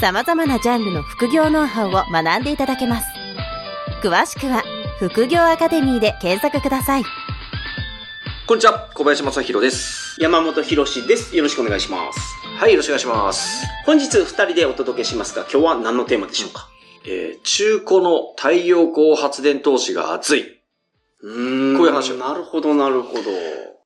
様々なジャンルの副業ノウハウを学んでいただけます。詳しくは副業アカデミーで検索ください。こんにちは、小林正宏です。山本博史です。よろしくお願いします。はい、よろしくお願いします。本日二人でお届けしますが、今日は何のテーマでしょうか？えー、中古の太陽光発電投資が熱い。うーんこういう話をなるほど、なるほど。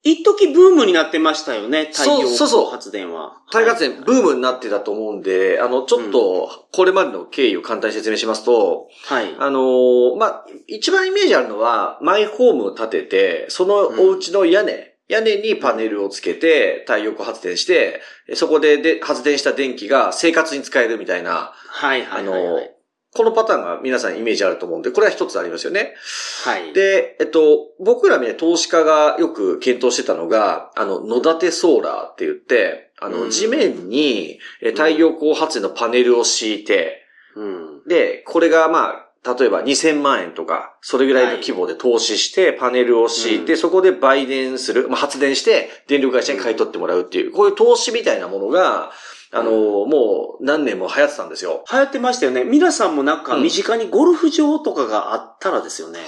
一時ブームになってましたよね、太陽そうそうそう光発電は。太陽発電ブームになってたと思うんで、あの、ちょっと、これまでの経緯を簡単に説明しますと、はい。あのーまあ、一番イメージあるのは、マイホームを建てて、そのお家の屋根、屋根にパネルをつけて、太陽光発電して、そこでで発電した電気が生活に使えるみたいな、はい、はい、あのはいはい。このパターンが皆さんイメージあると思うんで、これは一つありますよね。はい。で、えっと、僕らね、投資家がよく検討してたのが、あの、野立てソーラーって言って、あの、うん地面にえ太陽光発電のパネルを敷いて、うん。で、これがまあ、例えば2000万円とか、それぐらいの規模で投資して、パネルを敷いて、うんそこで売電する、まあ、発電して、電力会社に買い取ってもらうっていう、こういう投資みたいなものが、あの、もう何年も流行ってたんですよ。流行ってましたよね。皆さんもなんかうん身近にゴルフ場とかがあったらですよね。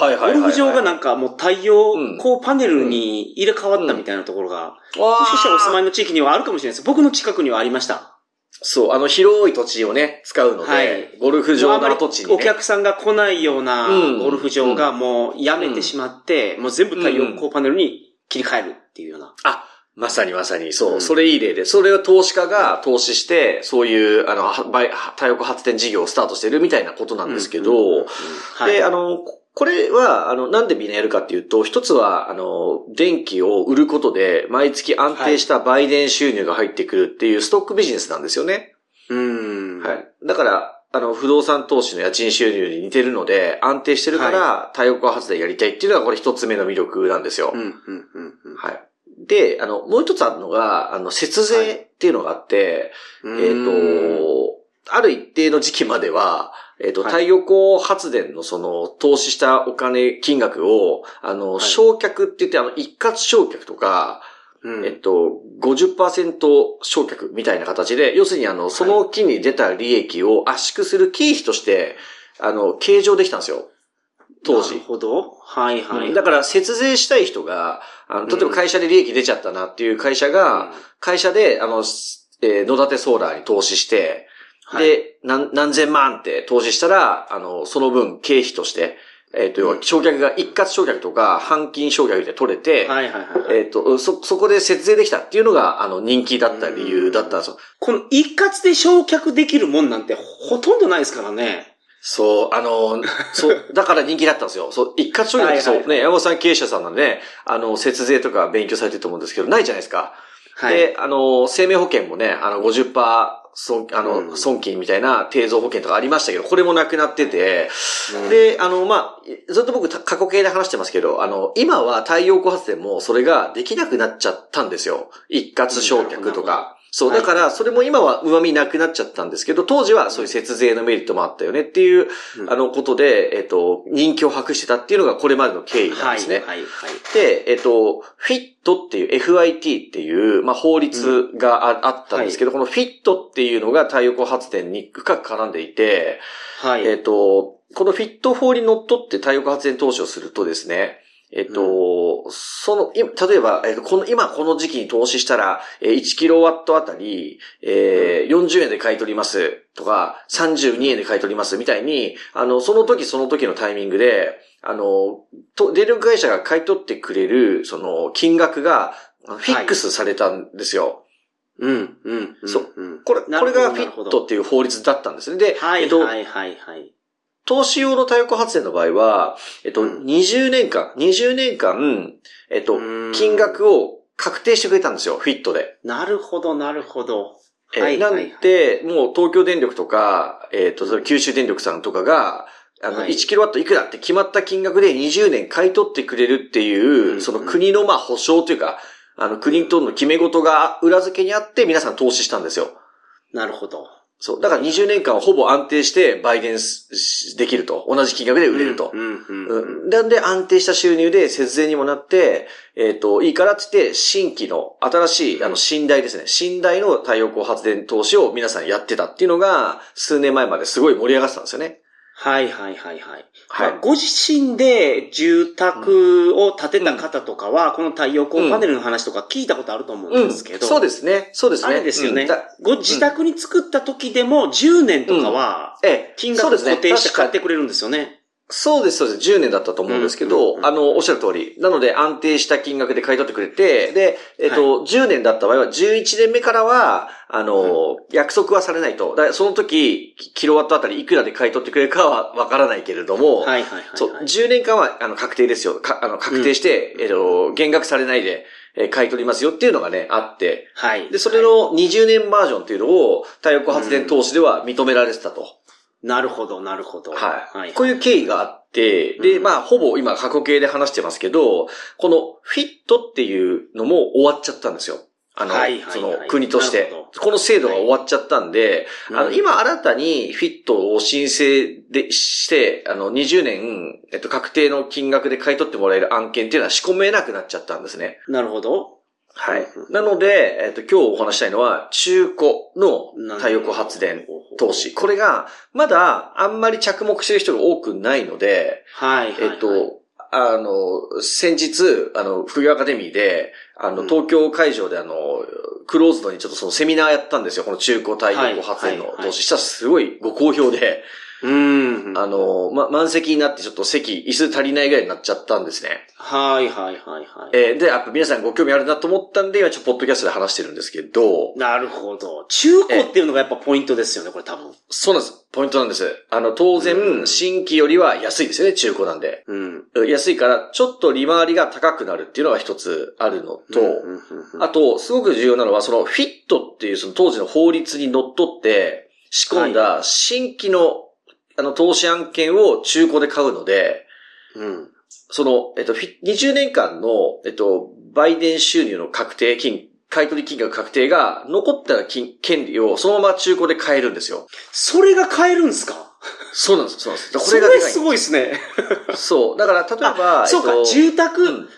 はいゴルフ場がなんかもう太陽光パネルに入れ替わったみたいなところが、もしかしたらお住まいの地域にはあるかもしれないです。僕の近くにはありました。そう、あの広い土地をね、使うので、はいゴルフ場の跡地に、ね。お客さんが来ないようなうんゴルフ場がもうやめてしまって、もう全部太陽光パネルに切り替えるっていうような。あ、まさにまさに、そう、うんそれいい例で、それを投資家が投資して、そういう、あの、太陽光発電事業をスタートしてるみたいなことなんですけど。で、あの、ここれは、あの、なんでみんなやるかっていうと、一つは、あの、電気を売ることで、毎月安定した売電収入が入ってくるっていうストックビジネスなんですよね。うん。はい。だから、あの、不動産投資の家賃収入に似てるので、安定してるから、太陽光発電やりたいっていうのが、これ一つ目の魅力なんですよ。うん、うん、うんうん。はい。で、あの、もう一つあるのが、あの、節税っていうのがあって、うん。えっ、と、ある一定の時期までは、えっ、と、はい。太陽光発電のその、投資したお金、金額を、あの、はい。償却って言って、あの、一括償却とか、うん。えっと、50%償却みたいな形で、要するにあの、その期に出た利益を圧縮する経費として、あの、計上できたんですよ。当時なる。ほど。はい、はい。だから、節税したい人が、あの、例えば会社で利益出ちゃったなっていう会社が、会社で、あの、すえー野立てソーラーに投資して、はい、で、何、何千万って投資したら、あの、その分経費として、えっ、と、要は、償却が一括償却とか、半金償却で取れて、はい、はい、はい。えっ、と、そ、そこで節税できたっていうのが、あの、人気だった理由だったんですよ。この一括で焼却できるもんなんてほとんどないですからね。そう、あの、そう、だから人気だったんですよ。そう、一括償却ってそう、はいはいね、山本さん経営者さんなんでね、あの、節税とか勉強されてると思うんですけど、ないじゃないですか。はい。で、あの、生命保険もね、あの50%損、あの、うん損金みたいな定増保険とかありましたけど、これもなくなってて、うんで、あの、まあ、ずっと僕た過去形で話してますけど、あの、今は太陽光発電もそれができなくなっちゃったんですよ。一括償却とか。そう、はいだから、それも今は旨味なくなっちゃったんですけど、当時はそういう節税のメリットもあったよねっていう、うんあの、ことで、えっと、人気を博してたっていうのがこれまでの経緯なんはい、ですね。はい、はい。で、えっと、フィットっていう FIT っていう、まあ、法律があ,、あったんですけど、このフィットっていうのが太陽光発電に深く絡んでいて、はい。えっと、このフィット法にのっとって太陽光発電投資をするとですね、えっと、その、い例えば、えっと、この、今この時期に投資したら、えー1キロワットあたり、えー40円で買い取りますとか、32円で買い取りますみたいに、あの、その時その時のタイミングで、あの、と電力会社が買い取ってくれる、その、金額が、フィックスされたんですよ。うん、うん、うん。そううん。これ、これがフィットっていう法律だったんですね。で、はい、えっと、はい、はい、はい。投資用の太陽光発電の場合は、えっと、うん20年間、20年間、えっと金額を確定してくれたんですよ、フィットで。なるほど、なるほど。えーはい、なんで、もう東京電力とか、えっ、ー、と、九州電力さんとかが、あの、1キロワットいくらって決まった金額で20年買い取ってくれるっていう、その国のまあ保証というか、あの国との決め事が裏付けにあって皆さん投資したんですよ。なるほど。そう。だから20年間はほぼ安定して売電できると。同じ金額で売れると。なんで安定した収入で節税にもなって、えっ、ー、と、いいからって言って、新規の新しい、あの、寝台ですね。寝台の太陽光発電投資を皆さんやってたっていうのが、数年前まですごい盛り上がってたんですよね。はいはいはいはい。はい、ご自身で住宅を建てた方とかは、この太陽光パネルの話とか聞いたことあると思うんですけど。うんうん、そうですね。そうですね。あれですよね。ご自宅に作った時でも10年とかは、金額固定して買ってくれるんですよね。そうです、そうです。10年だったと思うんですけど、うんうんうん、あの、おっしゃる通り。なので、安定した金額で買い取ってくれて、で、えっ、と、はい、10年だった場合は、11年目からは、あの、約束はされないと。だその時、キロワットあたりいくらで買い取ってくれるかはわからないけれども、はいはいはい、はい、そう、10年間は、あの、確定ですよ。かあの、確定して、うん、えっ、と、減額されないで、え買い取りますよっていうのがね、あって。はい。で、それの20年バージョンっていうのを、太陽光発電投資では認められてたと。なるほど、なるほど。はい。はい、こういう経緯があって、で、まあ、ほぼ今過去形で話してますけど、このフィットっていうのも終わっちゃったんですよ。あの、はいその国として。この制度が終わっちゃったんで、はい、あの、今新たにフィットを申請でして、あの、20年、えっと、確定の金額で買い取ってもらえる案件っていうのは仕込めなくなっちゃったんですね。なるほど。はい。なので、えっ、と、今日お話したいのは、中古の太陽光発電投資。これが、まだあんまり着目してる人が多くないので、はい。えっ、と、あの、先日、あの、副業アカデミーで、あの、東京会場であの、クローズドにちょっとそのセミナーやったんですよ。この中古太陽光発電の投資したらすごいご好評で、うん。あの、ま、満席になってちょっと席、椅子足りないぐらいになっちゃったんですね。はいはいはいはい。えー、で、やっぱ皆さんご興味あるなと思ったんで、今ちょっとポッドキャストで話してるんですけど。なるほど。中古っていうのがやっぱポイントですよね、これ多分。そうなんです。ポイントなんです。あの、当然、新規よりは安いですよね、中古なんで。うん。安いから、ちょっと利回りが高くなるっていうのが一つあるのと、あと、すごく重要なのは、そのフィットっていうその当時の法律にのっとって、仕込んだ新規のあの、投資案件を中古で買うので、うん。その、えっと、20年間の、えっと、売電収入の確定金、買取金額確定が残った金、権利をそのまま中古で買えるんですよ。それが買えるんですか？そうなんです、そうなんです。これがでかい。すごいですね。そう。だから、例えば、そうか、えっと、住宅、うん、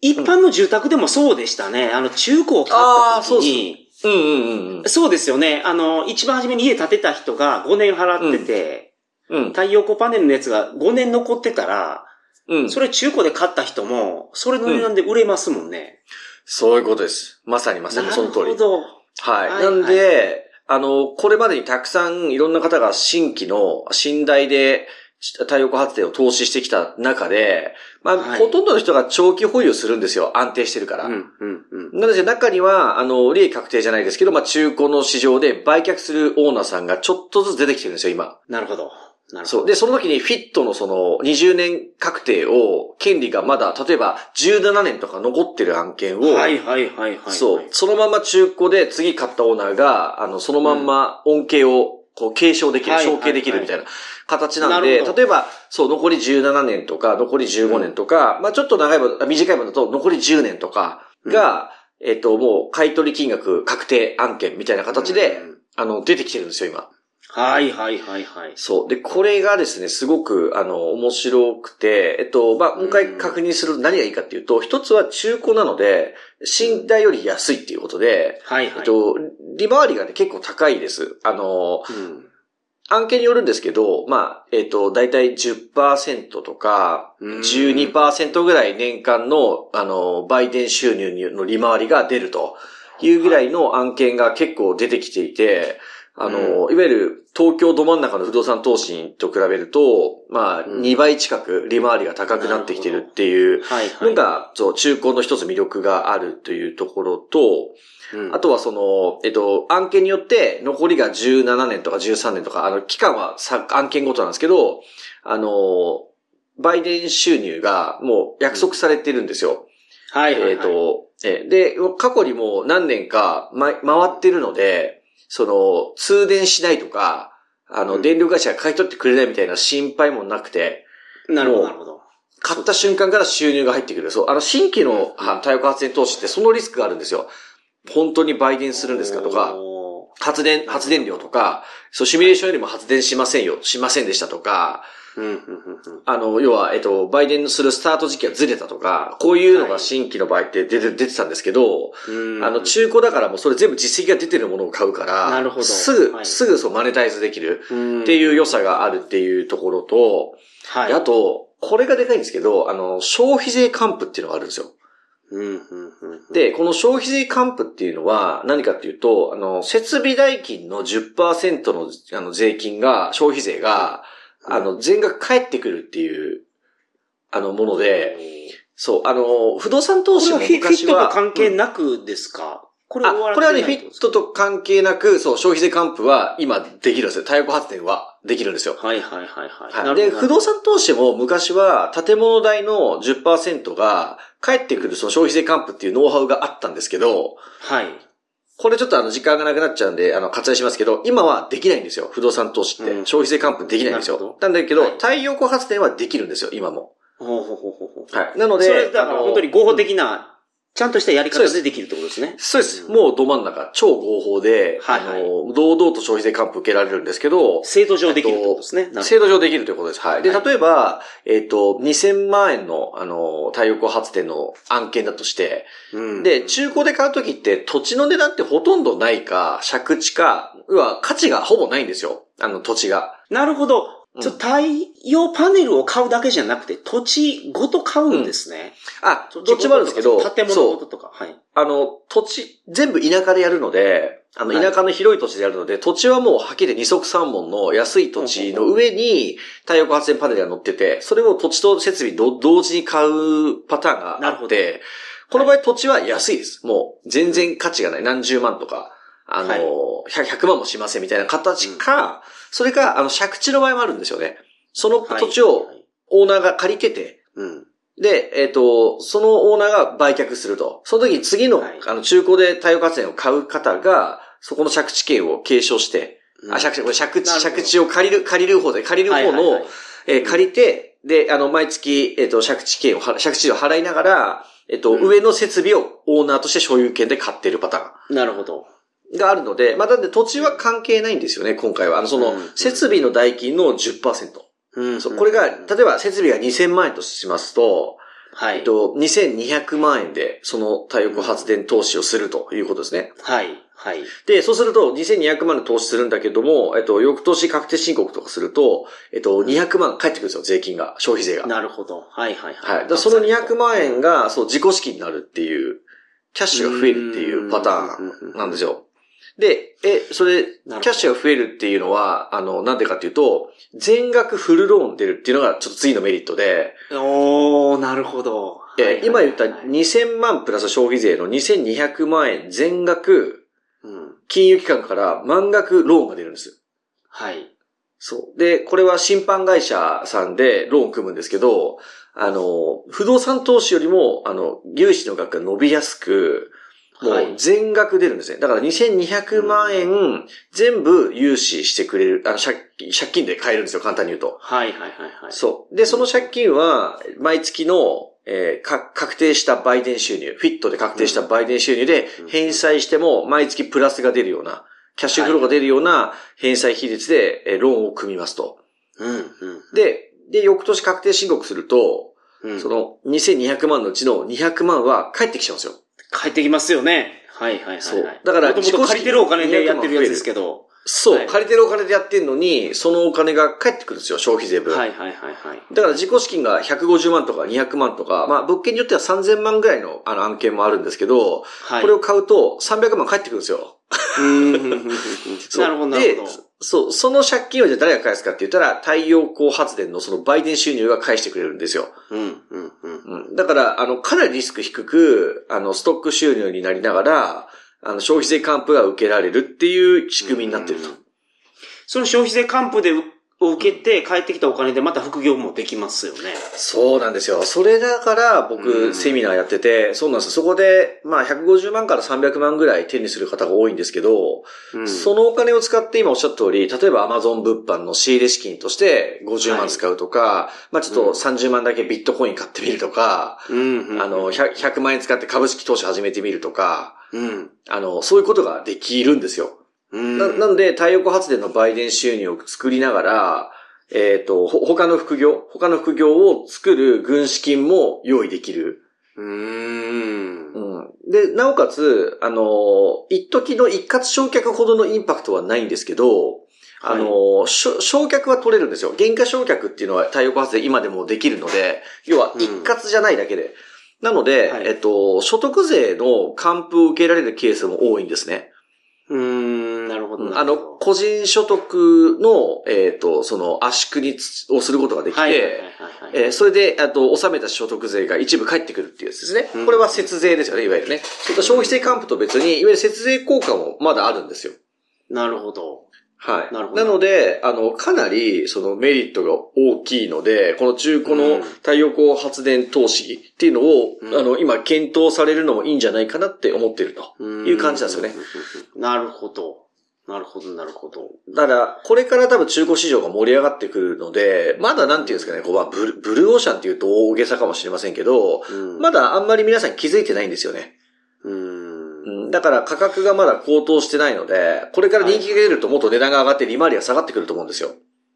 一般の住宅でもそうでしたね。あの、中古を買った時に、うんうんうん、そうですよね。あの、一番初めに家建てた人が5年払ってて、うん。太陽光パネルのやつが5年残ってたら、うん。それ中古で買った人も、それの値段で売れますもんね、うん。そういうことです。まさにまさにその通り。なるほど。はい。はい、なんで、はい、あの、これまでにたくさんいろんな方が新規の寝台で太陽光発電を投資してきた中で、まあ、はい、ほとんどの人が長期保有するんですよ。安定してるから。うん、うん、うん。なので中には、あの、利益確定じゃないですけど、まあ、中古の市場で売却するオーナーさんがちょっとずつ出てきてるんですよ、今。なるほど。そう。で、その時にフィットのその20年確定を、権利がまだ、例えば17年とか残ってる案件を、はいはいはいはい。そう。そのまま中古で次買ったオーナーが、あの、そのまんま恩恵をこう継承できる、承継できるみたいな形なんで、例えば、そう、残り17年とか、残り15年とか、まあちょっと長い分、短い分だと残り10年とかが、えっと、もう買取金額確定案件みたいな形で、あの、出てきてるんですよ、今。はいはいはいはい。そう。で、これがですね、すごく、あの、面白くて、えっと、まあ、もう一回確認すると何がいいかっていうと、一つは中古なので、寝台より安いっていうことで、はいはい。えっと、利回りがね、結構高いです。あの、うん、案件によるんですけど、まあ、えっ、と、だいたい10%とか、12%ぐらい年間の、あの、売電収入の利回りが出るというぐらいの案件が結構出てきていて、あの、うん、いわゆる東京ど真ん中の不動産投資と比べると、まあ、2倍近く利回りが高くなってきてるっていうのが、そう、中古の一つ魅力があるというところと、うん、あとはその、えっと、案件によって残りが17年とか13年とか、あの、期間はさ案件ごとなんですけど、あの、売電収入がもう約束されてるんですよ。はいはい、はい、えっと、で、過去にも何年か、ま、回ってるので、その、通電しないとか、あの、うん電力会社が買い取ってくれないみたいな心配もなくて、なるほど、なるほど。買った瞬間から収入が入ってくる。そう、あの、新規の太陽光発電投資ってそのリスクがあるんですよ。本当に売電するんですかとか、お発電、発電量とか、そう、シミュレーションよりも発電しませんよ、しませんでしたとか、あの、要は、えっと、売電するスタート時期がずれたとか、こういうのが新規の場合って出て、出てたんですけど、うん。あの、中古だからもうそれ全部実績が出てるものを買うから、なるほどすぐ、はいすぐそうマネタイズできるうん、っていう良さがあるっていうところと、はい。であと、これがでかいんですけど、あの、消費税還付っていうのがあるんですよ。うん、うん、うん。で、この消費税還付っていうのは何かっていうと、あの、設備代金の10%のあの税金が、消費税が、あの、全額返ってくるっていう、あの、もので、そう、あの、不動産投資もこれはフィットと関係なくですか、これあこれはね、フィットと関係なく、そう、消費税還付は今できるんですよ。太陽光発電はできるんですよ。はいはいはいはい。はい、なで、不動産投資も昔は建物代の10%が返ってくるその消費税還付っていうノウハウがあったんですけど、はい。これちょっとあの時間がなくなっちゃうんで、あの割愛しますけど、今はできないんですよ。不動産投資って。うん消費税還付できないんですよなんだけど、はい太陽光発電はできるんですよ、今も。ほうほうほうほうほう。はい。なので、それだからあの本当に合法的な、ちゃんとしたやり方でできるってことですね。そうです。うんもうど真ん中、超合法で、はいはいあの、堂々と消費税還付受けられるんですけど、制度上できるってことですね。制度上できるということです。はい。で、はい例えば、えっ、と、2000万円の、あの、太陽光発電の案件だとして、うんで、中古で買うときって土地の値段ってほとんどないか、借地か、要は価値がほぼないんですよ。あの土地が。なるほど。うんちょ太陽パネルを買うだけじゃなくて、土地ごと買うんですね。あ、どっちもあるんですけど、建物。ごととか。はい。あの、土地、全部田舎でやるので、あの、はい田舎の広い土地でやるので、土地はもうはっきり二足三門の安い土地の上に太陽光発電パネルが乗ってて、それを土地と設備ど同時に買うパターンがあって、この場合土地は安いです。もう全然価値がない。何十万とか、あの、はい100 100万もしませんみたいな形か、それか、あの、借地の場合もあるんですよね。その土地をはいオーナーが借りてて、うん。で、えっ、と、そのオーナーが売却すると。その時に次の、はいあの、中古で太陽光発電を買う方が、そこの借地権を継承して、あ、借地、これ借地、借地を借りる、借りる方で、借りる方の、はいはいはいえー借りて、で、あの、毎月、えっ、と、借地権を、借地を払いながら、えっ、と、うん上の設備をオーナーとして所有権で買っているパターン。なるほど。があるので、まあ、なんで土地は関係ないんですよね、今回は。あの、そのうん、設備の代金の10%。うんそう、これが、例えば設備が2000万円としますと、はい。えっと、2200万円で、その太陽光発電投資をするということですね。はい。はい。で、そうすると、2200万で投資するんだけども、えっと、翌年確定申告とかすると、えっと、200万返ってくるんですよ、税金が、消費税が。なるほど。はいはいはい。だからその200万円が、そう、自己資金になるっていう、キャッシュが増えるっていうパターンなんですよ。で、え、それ、キャッシュが増えるっていうのは、あの、なんでかっていうと、全額フルローン出るっていうのがちょっと次のメリットで、おー、なるほど。えはい今言ったはいはい2000万プラス消費税の2200万円全額、うん。金融機関から満額ローンが出るんです。はい。そう。で、これは審判会社さんでローン組むんですけど、あの、不動産投資よりも、あの、融資の額が伸びやすく、もはいう全額出るんですね。だから2200万円全部融資してくれる、あの、借金借金で買えるんですよ、簡単に言うと。はいはいはいはい。そう。で、その借金は、毎月の、えーか、確定した売電収入、フィットで確定した売電収入でうん返済しても、毎月プラスが出るような、キャッシュフローが出るような返済比率で、えーローンを組みますと。うんうん。で、で、翌年確定申告すると、うん、その2200万のうちの200万は返ってきちゃうんですよ。帰ってきますよね。はいはいはいはい。そうだからもともと借りてるお金でやってるやつですけど。そう、はい借りてるお金でやってんのに、そのお金が返ってくるんですよ、消費税分。はいはいはいはい。だから自己資金が150万とか200万とか、まあ物件によっては3000万ぐらいのあの案件もあるんですけど、はい。これを買うと300万返ってくるんですよ。なるほどなるほど。そう、その借金をじゃあ誰が返すかって言ったら、太陽光発電のその売電収入が返してくれるん。ですよ。うん。うん。うん。だから、あの、かなりリスク低く、あの、ストック収入になりながら、あの、消費税還付が受けられるっていう仕組みになってると。その消費税還付でを受けて帰ってきたお金でまた副業もできますよね。そうなんですよ。それだから僕、うんセミナーやってて、そうなんです。そこで、まあ、150万から300万ぐらい手にする方が多いんですけど、うんそのお金を使って今おっしゃった通り、例えば Amazon 物販の仕入れ資金として50万使うとか、まあちょっと30万だけビットコイン買ってみるとか、うんうんあの100、100万円使って株式投資始めてみるとか、うん。あの、そういうことができるんですよ。うん。ななので、太陽光発電の売電収入を作りながら、えっ、と、ほ他の副業、他の副業を作る軍資金も用意できる。うーん。うん。で、なおかつ、あの、一時の一括償却ほどのインパクトはないんですけど、あの、しょ償却は取れるんですよ。原価償却っていうのは太陽光発電今でもできるので、要は一括じゃないだけで。なので、はいえっと、所得税の還付を受けられるケースも多いんですね。うーん、ほど。あの、個人所得の、えっ、と、その圧縮につをすることができて、えーそれで、あと、納めた所得税が一部返ってくるっていうやつですね。うんこれは節税ですよね、いわゆるね。消費税還付と別に、いわゆる節税効果もまだあるんですよ。なるほど。はい。なるほどので、あの、かなり、そのメリットが大きいので、この中古うんの太陽光発電投資っていうのを、うんあの、今検討されるのもいいんじゃないかなって思ってると。いいう感じなんですよね。なるほど。なるほど、なるほど。だから、これから多分中古市場が盛り上がってくるので、まだなんていうんですかね、こう、まあブルブルーオーシャンっていうと大げさかもしれませんけど、うんまだあんまり皆さん気づいてないんですよね。うーん。うんだから価格がまだ高騰してないので、これから人気が出るともっと値段が上がって利回りが下がってくると思うんですよ。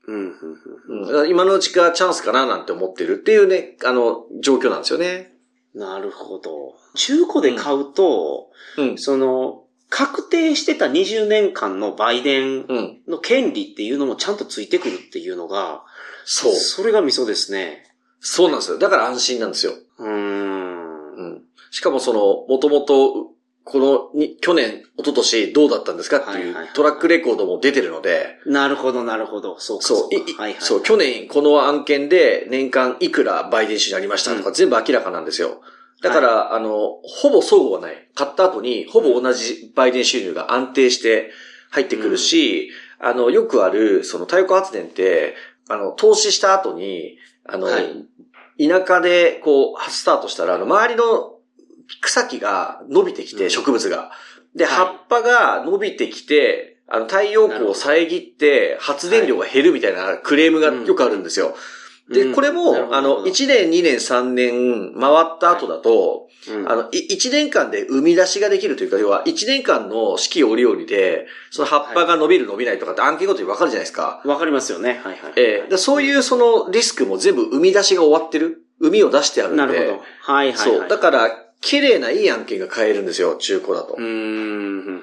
うん、今のうちがチャンスかななんて思ってるっていうね、あの、状況なんですよね。なるほど。中古で買うと、うん。その、確定してた20年間の売電うん。の権利っていうのもちゃんとついてくるっていうのが、そう。それがミソですね。そうなんですよ。だから安心なんですよ。うーん。うん。しかもその、もともと、このに、去年、一昨年どうだったんですかっていうトラックレコードも出てるので、なるほど、なるほど。そうか、そ、そうういいか。はいはい。そう、去年この案件で年間いくら売電収になりましたとかう全部明らかなんですよ。だから、あの、ほぼ相互はない。買った後に、ほぼ同じ売電収入が安定して入ってくるし、あの、よくある、その太陽光発電って、あの、投資した後に、あの、はい田舎で、こう、スタートしたら、あの、周りの草木が伸びてきて、うん植物が。で、はい葉っぱが伸びてきて、あの、太陽光を遮って、発電量が減るみたいなクレームがよくあるんですよ。で、うんこれもあの、1年、2年、3年回った後だと、うんあの、い1年間で生み出しができるというか、要は1年間の四季折々で、その葉っぱが伸びる伸びないとかって案件ごとに分かるじゃないですか。わかりますよね。はいはい。ええでそういうそのリスクも全部生み出しが終わってる。生みを出してあるんで。なるほど。はいはいはい。そう。だから、綺麗ないい案件が買えるんですよ、中古だとうー。ん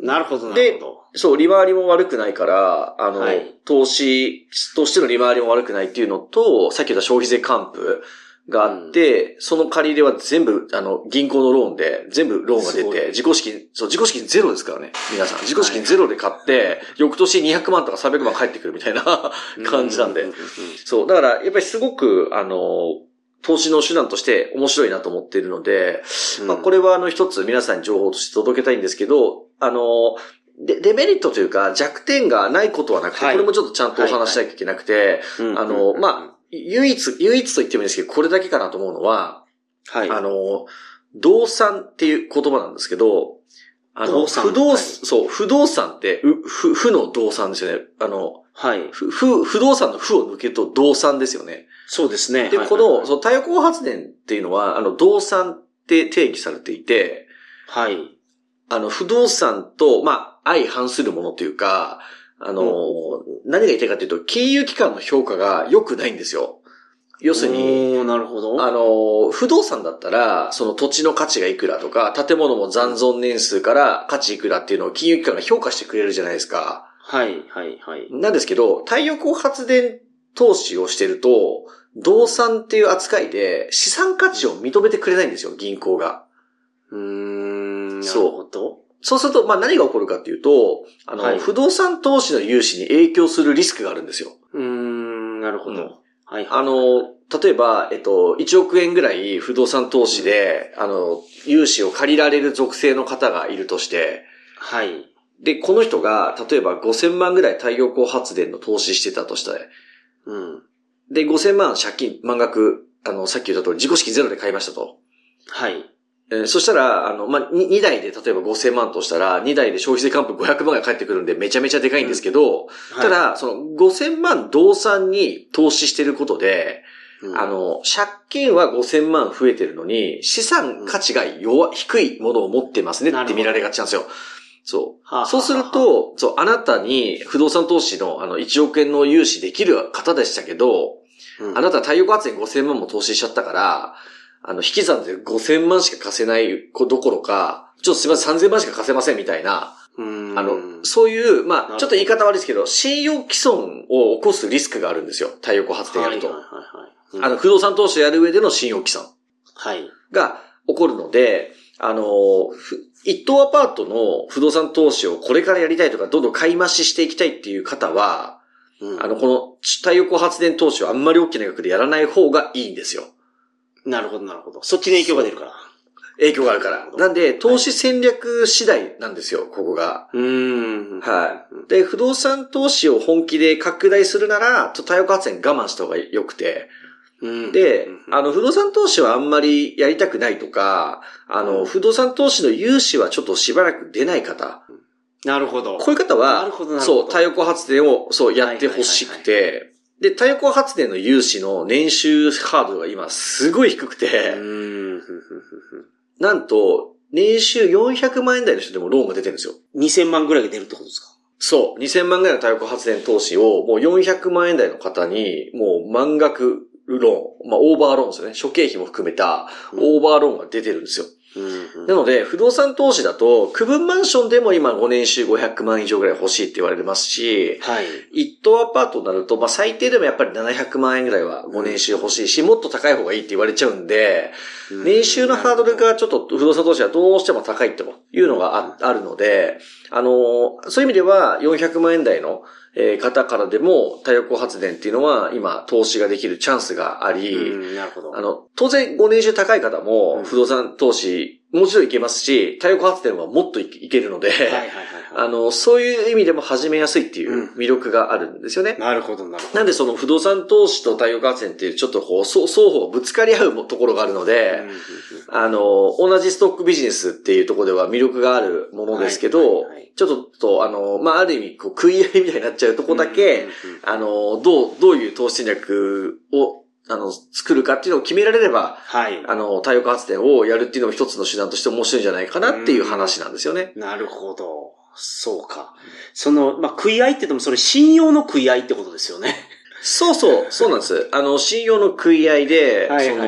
なるほど、なるでほど。そう、利回りも悪くないから、あの、はい投資としての利回りも悪くないっていうのと、さっき言った消費税還付があって、その借り入れは全部、あの、銀行のローンで、全部ローンが出て、自己資金、そう、自己資金ゼロですからね、皆さん。自己資金ゼロで買って、翌年200万とか300万返ってくるみたいな 感じなんでう。うそう、だから、やっぱりすごく、あの、投資の手段として面白いなと思っているので、うん。まあ、これはあの一つ皆さんに情報として届けたいんですけど、あの、デデメリットというか弱点がないことはなくて、はい。これもちょっとちゃんとお話ししなきゃいけなくて、うんあの、まあ、唯一、唯一と言ってもいいんですけど、これだけかなと思うのは、はい。あの、動産っていう言葉なんですけど、あの、不動、はいそう、不動産って、う、ふ、負の動産ですよね。あの、はい。ふ、ふ、不動産の負を抜けると動産ですよね。そうですね。で、はいこの、そう、太陽光発電っていうのは、あの、動産って定義されていて、はい。あの、不動産と、まあ、相反するものというか、あの、何が言いたいかというと、金融機関の評価が良くないんですよ。要するに、なるほど。あの、不動産だったら、その土地の価値がいくらとか、建物も残存年数から価値いくらっていうのを金融機関が評価してくれるじゃないですか。はい、はい、はい。なんですけど、太陽光発電投資をしてると、動産っていう扱いで資産価値を認めてくれないんですよ、銀行が。うーん、そう。そうすると、まあ何が起こるかっていうと、あの、はい不動産投資の融資に影響するリスクがあるんですよ。うーん、なるほど。うんはい、はい。あの、例えば、えっと、1億円ぐらい不動産投資で、あの、融資を借りられる属性の方がいるとして、はい。で、この人が、例えば5000万ぐらい太陽光発電の投資してたとしたら、うん。で、5000万借金、満額、あの、さっき言った通り、自己資金ゼロで買いましたと。はい。えーそしたら、あの、まあ、2, 2台で例えば5000万としたら、2台で消費税還付500万が返ってくるんでめちゃめちゃでかいんですけど、ただ、その5000万動産に投資してることで、うん、あの、借金は5000万増えてるのに、資産価値が弱、低いものを持ってますねって見られがちなんですよ。そう。はあはあそうすると、そう、あなたに不動産投資のあの1億円の融資できる方でしたけど、うん。あなた太陽光発電5000万も投資しちゃったから、あの、引き算で5000万しか貸せないどころか、ちょっとすみません、3000万しか貸せませんみたいな、うんあの、そういう、まあ、ちょっと言い方悪いですけど、信用毀損を起こすリスクがあるんですよ。太陽光発電やると。はいはいはいはいうんあの、不動産投資をやる上での信用毀損はい。が起こるので、あの、ふ一棟アパートの不動産投資をこれからやりたいとか、どんどん買い増ししていきたいっていう方は、うんあの、この太陽光発電投資をあんまり大きな額でやらない方がいいんですよ。なるほどなるほど。そっちに影響が出るから。影響があるから。なんで、投資戦略次第なんですよ、ここが。うーん。はい。で、不動産投資を本気で拡大するなら、と太陽光発電我慢した方が良くて。うんでうん、あの、不動産投資はあんまりやりたくないとか、あうの、ん不動産投資の融資はちょっとしばらく出ない方。なるほど。こういう方はなるほどな、るほどそう、太陽光発電を、そう、やってほしくて、で、太陽光発電の融資の年収ハードルが今すごい低くうて、なんと、年収400万円台の人でもローンが出てるんですよ。2000万ぐらいが出るってことですか？そう。2000万ぐらいの太陽光発電投資を、もう400万円台の方に、もう満額ローン、まあオーバーローンですよね。諸経費も含めたオーバーローンが出てるんですよ。うんなので、不動産投資だと、区分マンションでも今5年収500万以上ぐらい欲しいって言われてますし、はい。一棟アパートになると、まあ最低でもやっぱり700万円ぐらいは5年収欲しいし、もっと高い方がいいって言われちゃうんで、年収のハードルがちょっと不動産投資はどうしても高いというのがああるので、あの、そういう意味では400万円台のえー方からでも太陽光発電っていうのは今投資ができるチャンスがあり、うん、なるほど。あの、当然5年収高い方うんも不動産投資もちろんいけますし、太陽光発電はもっといいけるので、はいはいはいはい。あの、そういう意味でも始めやすいっていう魅力があるんですよね。なるほどなるほど。なんでその不動産投資と太陽光発電っていうちょっとこう、双方ぶつかり合うところがあるので、うんうんうんあの、同じストックビジネスっていうところでは魅力があるものですけど、はいはいはいちょっとと、あの、まあ、ある意味、こう、食い合いみたいになっちゃうとこだけ、うんうんうんあの、どう、どういう投資戦略を、あの、作るかっていうのを決められれば、はい。あの、太陽光発電をやるっていうのも一つの手段として面白いんじゃないかなっていう話なんですよね。なるほど。そうか。その、まあ、食い合いって言ってもそれ信用の食い合いってことですよね。そうそう、そうなんです。あの、信用の食い合いで、はいその、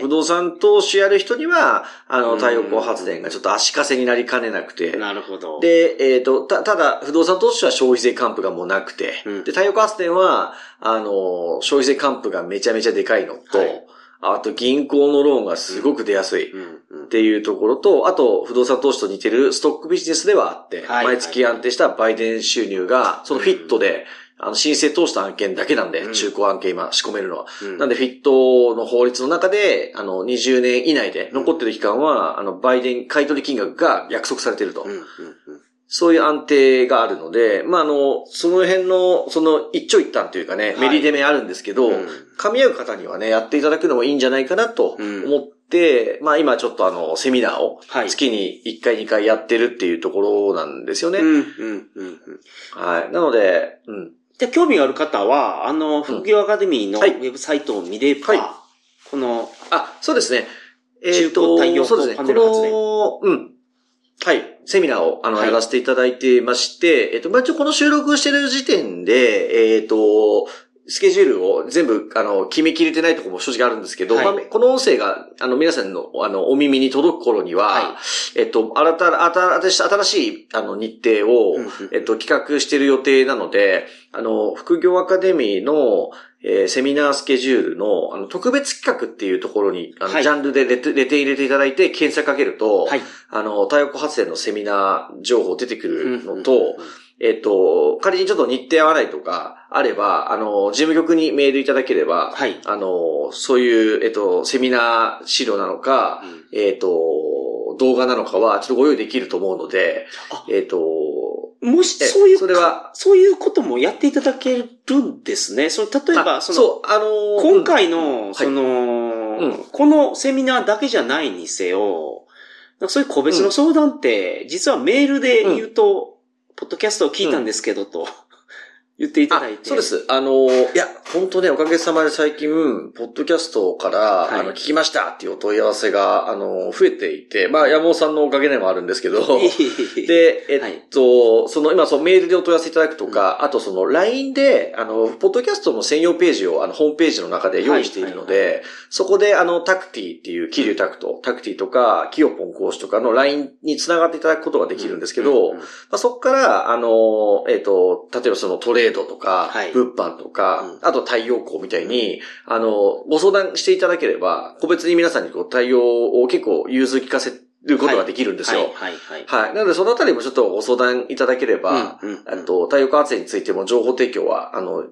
不動産投資やる人には、あの、うん。太陽光発電がちょっと足かせになりかねなくて、なるほど。、で、えっ、と、た、ただ、不動産投資は消費税還付がもうなくて、うん。で、太陽光発電は、あの、消費税還付がめちゃめちゃでかいのと、はい。あと銀行のローンがすごく出やすい。っていうところと、あと、不動産投資と似てるストックビジネスではあって、はい毎月安定した売電収入が、そのフィットで、あの、申請通した案件だけなんで、うん中古案件今仕込めるのは。うんなんで、フィットの法律の中で、あの、20年以内で残ってる期間は、あの、売電買取金額が約束されてると。うんうんうんそういう安定があるので、まあ、あの、その辺の、その一長一短というかね、はいメリデメあるんですけど、うん噛み合う方にはね、やっていただくのもいいんじゃないかなとうん思って、まあ今ちょっとあの、セミナーをはい月に1回2回やってるっていうところなんですよね。うんうんうんうんはい。なので、うん。で、興味がある方は、あの、副業アカデミーのウはいェブサイトを見れば、はいこの、あ、そうですね。え中古太陽そうですね。光パネル発電この、うん。はい。セミナーを、あの、はいやらせていただいてまして、えっと、まあ、一応この収録してる時点で、えっと、スケジュールを全部、あの、決めきれてないところも正直あるんですけど、はい。まあ、この音声が、あの、皆さんの、あの、お耳に届く頃には、はえっと、新た、新しい、新しい、あの、日程を、えっと、企画している予定なので、あの、副業アカデミーの、えーセミナースケジュールの、あの、特別企画っていうところに、あの、はい。ジャンルでレテレテ入れていただいて、検索かけると、はい。あの、太陽光発電のセミナー情報出てくるのと、うんうんうんえっと、仮にちょっと日程合わないとか、あれば、あの、事務局にメールいただければ、はい。あの、そういう、えっと、セミナー資料なのか、うん。えっと、動画なのかは、ちょっとご用意できると思うので、えっ、ー、と、もし、そういう、それは、そういうこともやっていただけるんですね。その、例えば、その、そう、あのー、今回の、その、うん、このセミナーだけじゃないにせよ、そういう個別の相談って、実はメールで言うと、ポッドキャストを聞いたんですけどと、言っていただいて。そうです。あの、いや、本当ね、おかげさまで最近、ポッドキャストから、はい、あの、聞きましたっていうお問い合わせが、あの、増えていて、まあ、山本さんのおかげでもあるんですけど、で、えっと、はい、その、今、そのメールでお問い合わせいただくとか、うん、あとその、LINE で、あの、ポッドキャストの専用ページを、あの、ホームページの中で用意しているので、そこで、あの、タクティっていう、キリュータクト、タクティとか、キヨポン講師とかの LINE につながっていただくことができるんですけど、まあ、そこから、あの、えっと、例えばそのトレードとか、はい。物販とか、うん、あと太陽光みたいに、あの、ご相談していただければ、個別に皆さんにこう対応を結構融通聞かせることができるんですよ。はい、はい、はい。はい。なので、そのあたりもちょっとご相談いただければ、うん、うん、と、太陽光発電についても情報提供は、あの、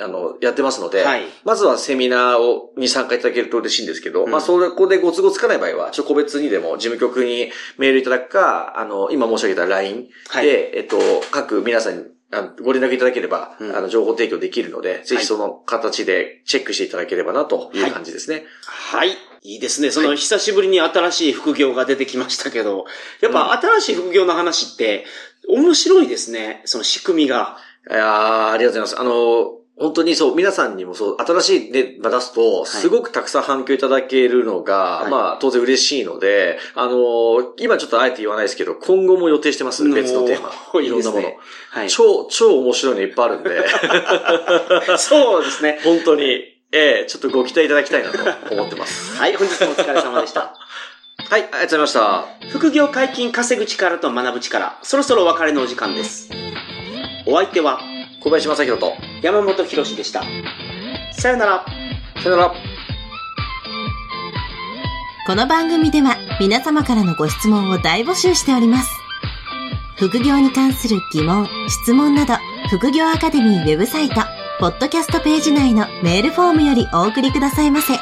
あの、やってますので、はい、まずはセミナーを、に参加いただけると嬉しいんですけど、うん、まあ、そこでご都合つかない場合は、ちょ、個別にでも事務局にメールいただくか、あの、今申し上げた LINE で、はい、えっと、各皆さんにあのご連絡いただければ、うん、あの、情報提供できるので、ぜひその形でチェックしていただければなという感じですね。はい。はい、いいですね。その、久しぶりに新しい副業が出てきましたけど、やっぱ新しい副業の話って、面白いですね。その仕組みが。いやありがとうございます。あの、本当にそう、皆さんにもそう、新しいね、出すと、すごくたくさん反響いただけるのが、はい、まあ、当然嬉しいので、あの今ちょっとあえて言わないですけど、今後も予定してます、別のテーマ。いろんなもの。はい、超、超面白いのいっぱいあるんで。そうですね。本当に、ええちょっとご期待いただきたいなと思ってます。はい、本日もお疲れ様でした。はい、ありがとうございました。副業解禁稼ぐ力と学ぶ力、そろそろお別れのお時間です。お相手は、小林正宏と山本博史でした。さよなら。さよなら。この番組では皆様からのご質問を大募集しております。副業に関する疑問、質問など、副業アカデミーウェブサイト、ポッドキャストページ内のメールフォームよりお送りくださいませ。